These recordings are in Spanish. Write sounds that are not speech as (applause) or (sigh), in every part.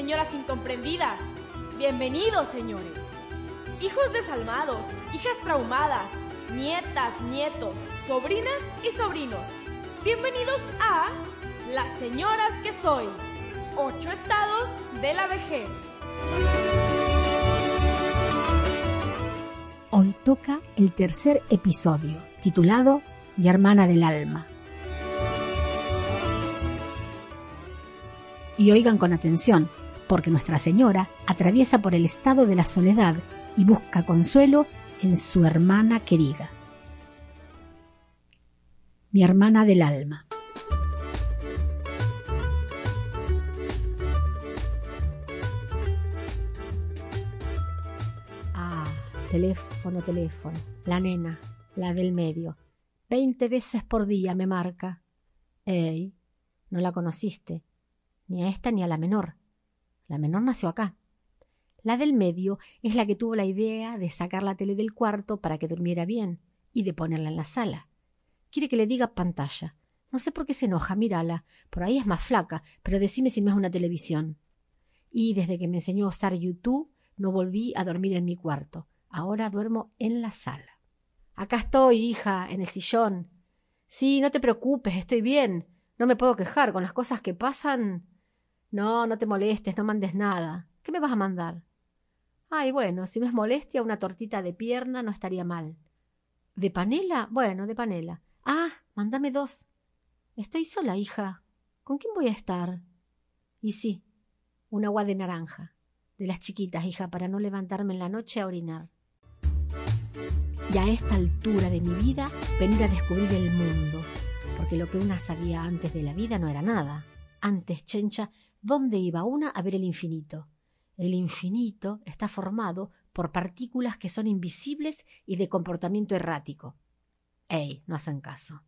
señoras incomprendidas. Bienvenidos, señores. Hijos desalmados, hijas traumadas, nietas, nietos, sobrinas y sobrinos. Bienvenidos a Las Señoras que Soy. Ocho estados de la vejez. Hoy toca el tercer episodio, titulado Mi hermana del alma. Y oigan con atención, porque Nuestra Señora atraviesa por el estado de la soledad y busca consuelo en su hermana querida. Mi hermana del alma. Ah, teléfono, teléfono. La nena, la del medio. Veinte veces por día me marca. Ey, no la conociste, ni a esta ni a la menor. La menor nació acá. La del medio es la que tuvo la idea de sacar la tele del cuarto para que durmiera bien y de ponerla en la sala. Quiere que le diga pantalla. No sé por qué se enoja, mírala. Por ahí es más flaca, pero decime si no es una televisión. Y desde que me enseñó a usar YouTube, no volví a dormir en mi cuarto. Ahora duermo en la sala. Acá estoy, hija, en el sillón. Sí, no te preocupes, estoy bien. No me puedo quejar con las cosas que pasan. No, no te molestes, no mandes nada. ¿Qué me vas a mandar? Ay, bueno, si no es molestia, una tortita de pierna no estaría mal. ¿De panela? Bueno, de panela. Ah, mándame dos. Estoy sola, hija. ¿Con quién voy a estar? Y sí, un agua de naranja. De las chiquitas, hija, para no levantarme en la noche a orinar. Y a esta altura de mi vida, venir a descubrir el mundo. Porque lo que una sabía antes de la vida no era nada. Antes, chencha, ¿dónde iba una a ver el infinito? El infinito está formado por partículas que son invisibles y de comportamiento errático. ¡Ey! No hacen caso.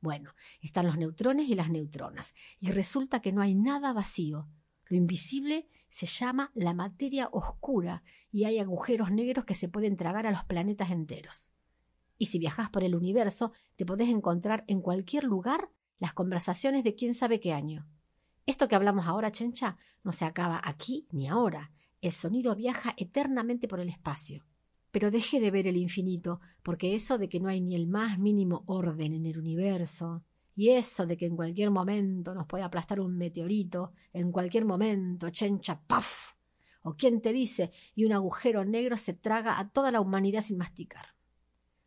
Bueno, están los neutrones y las neutronas, y resulta que no hay nada vacío. Lo invisible se llama la materia oscura, y hay agujeros negros que se pueden tragar a los planetas enteros. Y si viajas por el universo, te podés encontrar en cualquier lugar las conversaciones de quién sabe qué año. Esto que hablamos ahora, Chencha, no se acaba aquí ni ahora. El sonido viaja eternamente por el espacio. Pero deje de ver el infinito, porque eso de que no hay ni el más mínimo orden en el universo, y eso de que en cualquier momento nos puede aplastar un meteorito, en cualquier momento, chencha, ¡paf! ¿O quién te dice? Y un agujero negro se traga a toda la humanidad sin masticar.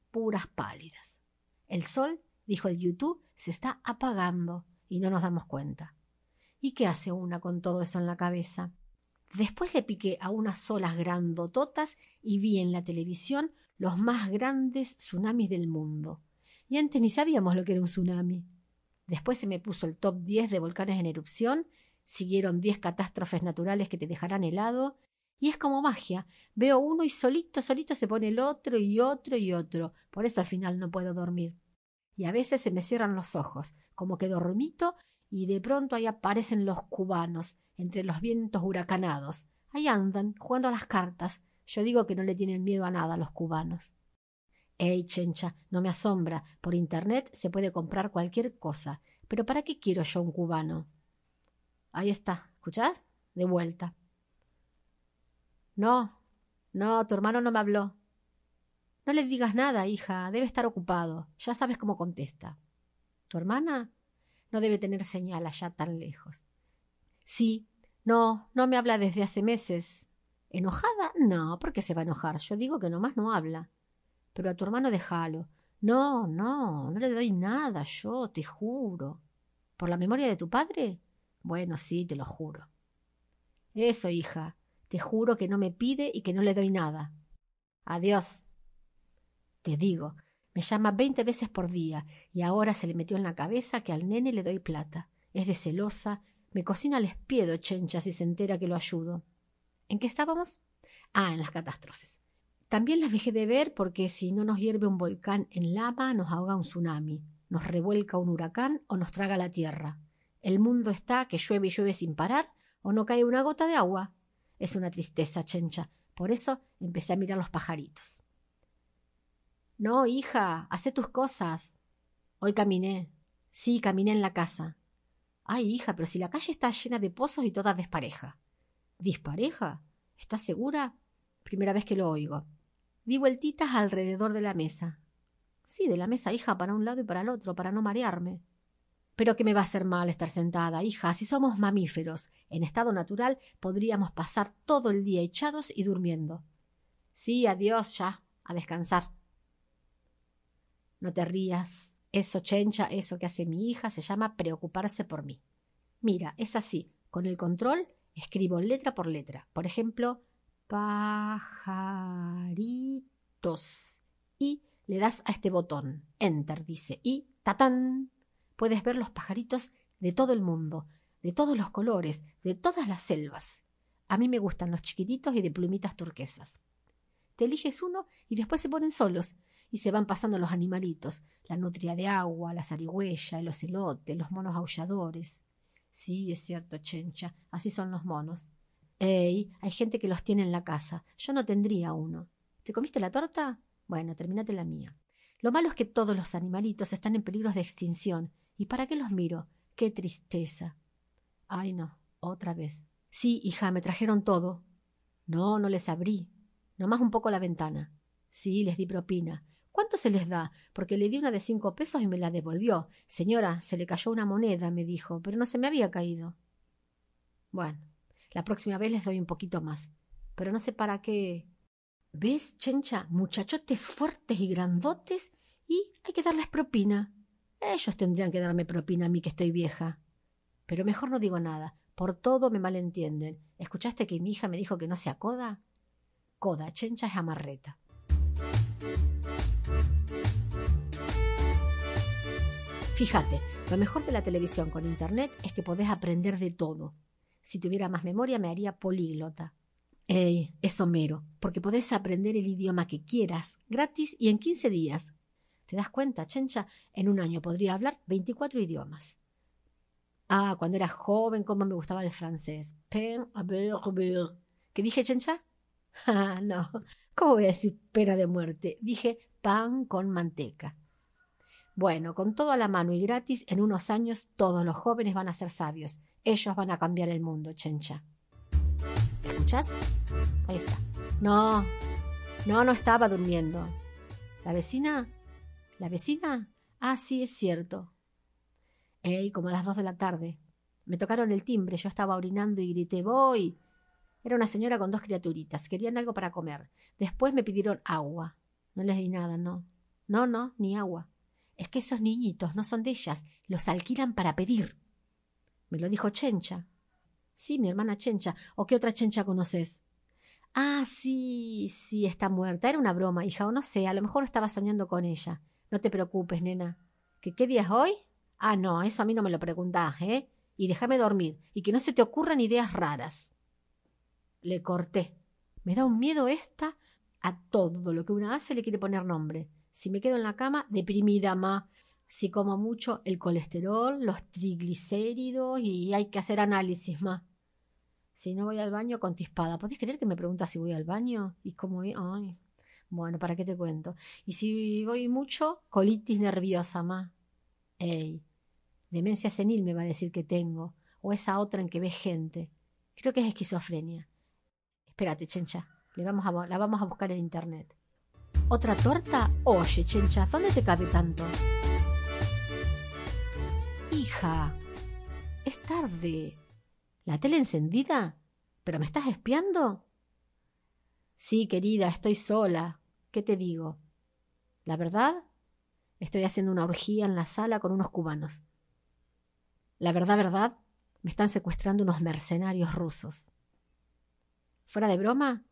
Puras pálidas. El sol, dijo el YouTube, se está apagando y no nos damos cuenta. ¿Y qué hace una con todo eso en la cabeza? Después le piqué a unas olas grandototas y vi en la televisión los más grandes tsunamis del mundo. Y antes ni sabíamos lo que era un tsunami. Después se me puso el top 10 de volcanes en erupción, siguieron 10 catástrofes naturales que te dejarán helado, y es como magia. Veo uno y solito, solito se pone el otro y otro y otro. Por eso al final no puedo dormir. Y a veces se me cierran los ojos, como que dormito, y de pronto ahí aparecen los cubanos, entre los vientos huracanados. Ahí andan, jugando a las cartas. Yo digo que no le tienen miedo a nada a los cubanos. Ey, chencha, no me asombra. Por internet se puede comprar cualquier cosa. Pero ¿para qué quiero yo un cubano? Ahí está. ¿Escuchás? De vuelta. No, no, tu hermano no me habló. No le digas nada, hija. Debe estar ocupado. Ya sabes cómo contesta. ¿Tu hermana? No debe tener señal allá tan lejos. Sí, no, no me habla desde hace meses. ¿Enojada? No, ¿por qué se va a enojar? Yo digo que nomás no habla. Pero a tu hermano déjalo. No, no, no le doy nada, yo, te juro. ¿Por la memoria de tu padre? Bueno, sí, te lo juro. Eso, hija, te juro que no me pide y que no le doy nada. Adiós. Te digo, me llama veinte veces por día y ahora se le metió en la cabeza que al nene le doy plata. Es de celosa, me cocina al espiedo, chencha, si se entera que lo ayudo. ¿En qué estábamos? Ah, en las catástrofes. También las dejé de ver porque si no nos hierve un volcán en lava, nos ahoga un tsunami, nos revuelca un huracán o nos traga la tierra. El mundo está que llueve y llueve sin parar o no cae una gota de agua. Es una tristeza, chencha. Por eso empecé a mirar los pajaritos. No, hija, hace tus cosas. Hoy caminé. Sí, caminé en la casa. Ay, hija, pero si la calle está llena de pozos y toda despareja. ¿Dispareja? ¿Estás segura? Primera vez que lo oigo. Di vueltitas alrededor de la mesa. Sí, de la mesa, hija, para un lado y para el otro, para no marearme. Pero que me va a hacer mal estar sentada, hija. Si somos mamíferos, en estado natural podríamos pasar todo el día echados y durmiendo. Sí, adiós ya, a descansar. No te rías. Eso, chencha, eso que hace mi hija, se llama preocuparse por mí. Mira, es así. Con el control escribo letra por letra. Por ejemplo, pajaritos. Y le das a este botón. Enter, dice. Y tatán. Puedes ver los pajaritos de todo el mundo, de todos los colores, de todas las selvas. A mí me gustan los chiquititos y de plumitas turquesas. Te eliges uno y después se ponen solos y se van pasando los animalitos, la nutria de agua, la zarigüeya, el ocelote, los monos aulladores. Sí, es cierto, Chencha, así son los monos. Ey, hay gente que los tiene en la casa. Yo no tendría uno. ¿Te comiste la torta? Bueno, terminate la mía. Lo malo es que todos los animalitos están en peligro de extinción. ¿Y para qué los miro? ¡Qué tristeza! Ay, no, otra vez. Sí, hija, me trajeron todo. No, no les abrí. Nomás un poco la ventana. Sí, les di propina. ¿Cuánto se les da? Porque le di una de cinco pesos y me la devolvió. Señora, se le cayó una moneda, me dijo, pero no se me había caído. Bueno, la próxima vez les doy un poquito más. Pero no sé para qué. ¿Ves, chencha? Muchachotes fuertes y grandotes y hay que darles propina. Ellos tendrían que darme propina a mí que estoy vieja. Pero mejor no digo nada. Por todo me malentienden. ¿Escuchaste que mi hija me dijo que no sea coda? Coda, chencha es amarreta. Fíjate, lo mejor de la televisión con Internet es que podés aprender de todo. Si tuviera más memoria me haría políglota. Ey, es Homero, porque podés aprender el idioma que quieras, gratis y en quince días. ¿Te das cuenta, Chencha? En un año podría hablar veinticuatro idiomas. Ah, cuando era joven, cómo me gustaba el francés. Pen, a ver, ver. ¿Qué dije, Chencha? Ah, (laughs) no. ¿Cómo voy a decir pena de muerte? Dije pan con manteca. Bueno, con todo a la mano y gratis, en unos años todos los jóvenes van a ser sabios. Ellos van a cambiar el mundo, chencha. ¿Escuchas? Ahí está. No, no, no estaba durmiendo. ¿La vecina? ¿La vecina? Ah, sí, es cierto. Ey, como a las dos de la tarde. Me tocaron el timbre, yo estaba orinando y grité, voy. Era una señora con dos criaturitas. Querían algo para comer. Después me pidieron agua. No les di nada, no. No, no, ni agua. Es que esos niñitos no son de ellas, los alquilan para pedir. Me lo dijo Chencha. Sí, mi hermana Chencha. ¿O qué otra Chencha conoces? Ah, sí, sí, está muerta. Era una broma, hija, o no sé, a lo mejor estaba soñando con ella. No te preocupes, nena. ¿Que qué día es hoy? Ah, no, eso a mí no me lo preguntás, ¿eh? Y déjame dormir, y que no se te ocurran ideas raras. Le corté. Me da un miedo esta a todo lo que una hace le quiere poner nombre. Si me quedo en la cama, deprimida, ma. Si como mucho, el colesterol, los triglicéridos y hay que hacer análisis, ma. Si no voy al baño, contispada. ¿Podés creer que me pregunta si voy al baño? ¿Y cómo voy? Ay. Bueno, ¿para qué te cuento? Y si voy mucho, colitis nerviosa, ma. Ey, demencia senil me va a decir que tengo. O esa otra en que ves gente. Creo que es esquizofrenia. Espérate, chencha. Le vamos a, la vamos a buscar en internet. ¿Otra torta? Oye, chencha, ¿dónde te cabe tanto? Hija, es tarde. ¿La tele encendida? ¿Pero me estás espiando? Sí, querida, estoy sola. ¿Qué te digo? ¿La verdad? Estoy haciendo una orgía en la sala con unos cubanos. La verdad, verdad, me están secuestrando unos mercenarios rusos. ¿Fuera de broma?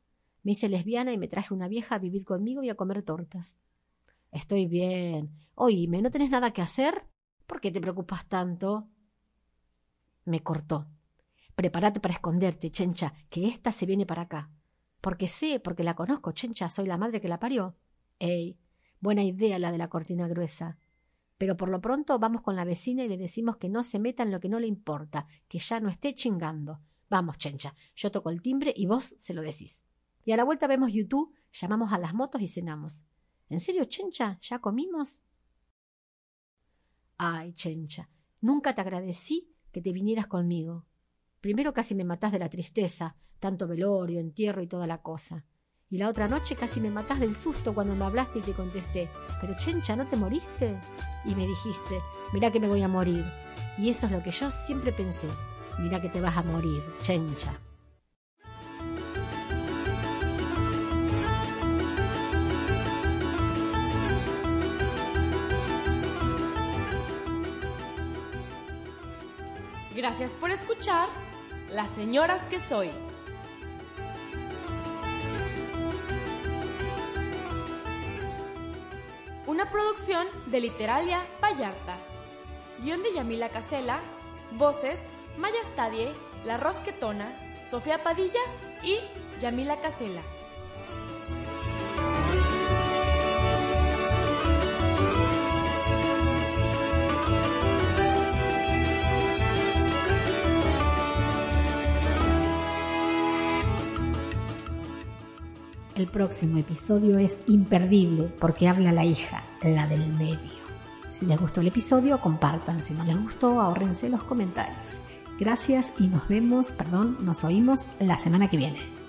Me hice lesbiana y me traje una vieja a vivir conmigo y a comer tortas. Estoy bien. Oíme, ¿no tenés nada que hacer? ¿Por qué te preocupas tanto? Me cortó. Prepárate para esconderte, Chencha, que ésta se viene para acá. Porque sé, porque la conozco, Chencha, soy la madre que la parió. Ey, buena idea la de la cortina gruesa. Pero por lo pronto vamos con la vecina y le decimos que no se meta en lo que no le importa, que ya no esté chingando. Vamos, Chencha, yo toco el timbre y vos se lo decís. Y a la vuelta vemos YouTube, llamamos a las motos y cenamos. ¿En serio, Chencha? ¿Ya comimos? Ay, Chencha, nunca te agradecí que te vinieras conmigo. Primero casi me matás de la tristeza, tanto velorio, entierro y toda la cosa. Y la otra noche casi me matás del susto cuando me hablaste y te contesté, pero Chencha, ¿no te moriste? Y me dijiste, mirá que me voy a morir. Y eso es lo que yo siempre pensé, mirá que te vas a morir, Chencha. Gracias por escuchar Las Señoras que Soy. Una producción de Literalia Vallarta. Guión de Yamila Casela. Voces Maya Stadie, La Rosquetona, Sofía Padilla y Yamila Casela. El próximo episodio es imperdible porque habla la hija, la del medio. Si les gustó el episodio, compartan. Si no les gustó, ahórrense los comentarios. Gracias y nos vemos, perdón, nos oímos la semana que viene.